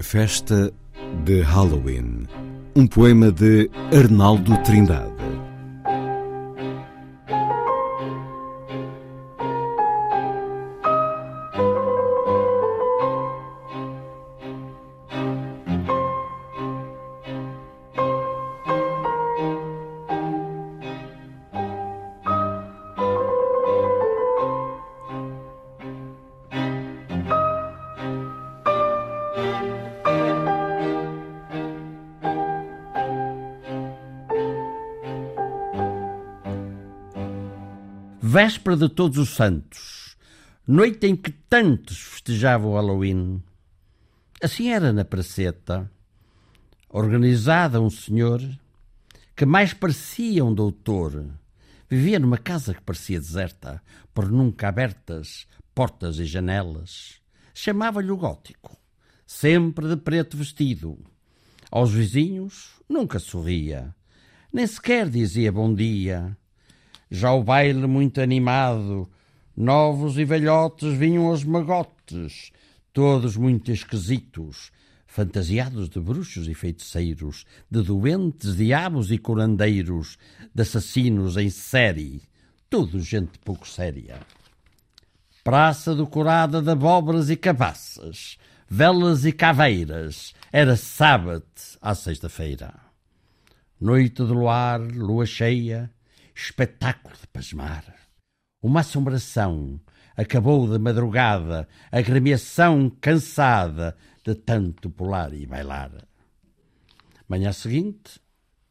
Festa de Halloween. Um poema de Arnaldo Trindade. Véspera de Todos os Santos, noite em que tantos festejavam o Halloween. Assim era na praceta, organizada um senhor que mais parecia um doutor. Vivia numa casa que parecia deserta, por nunca abertas portas e janelas. Chamava-lhe o gótico, sempre de preto vestido. Aos vizinhos nunca sorria, nem sequer dizia bom dia já o baile muito animado, novos e velhotes vinham aos magotes, todos muito esquisitos, fantasiados de bruxos e feiticeiros, de doentes, diabos e curandeiros, de assassinos em série, tudo gente pouco séria. Praça decorada de abóboras e cabaças, velas e caveiras, era sábado à sexta-feira. Noite de luar, lua cheia, espetáculo de pasmar. Uma assombração acabou de madrugada, agremiação cansada de tanto pular e bailar. Manhã seguinte,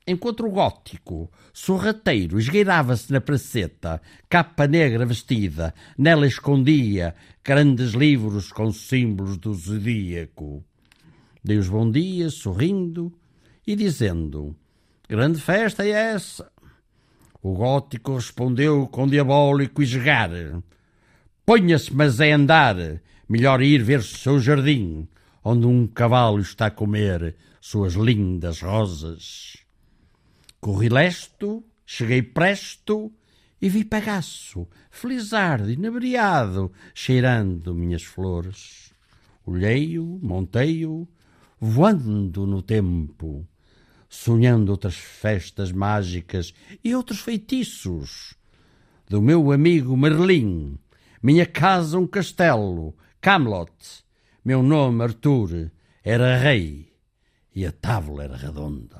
encontro gótico, sorrateiro, esgueirava-se na praceta, capa negra vestida, nela escondia grandes livros com símbolos do zodíaco. Dei os bom dias, sorrindo e dizendo: Grande festa é essa! O gótico respondeu com diabólico esgar. Ponha-se, mas é andar. Melhor ir ver seu jardim, onde um cavalo está a comer suas lindas rosas. Corri lesto, cheguei presto e vi pagaço, felizardo, inebriado, cheirando minhas flores. Olhei-o, montei-o, voando no tempo sonhando outras festas mágicas e outros feitiços. Do meu amigo Merlin, minha casa um castelo, Camelot, meu nome Arthur, era rei e a tábua era redonda.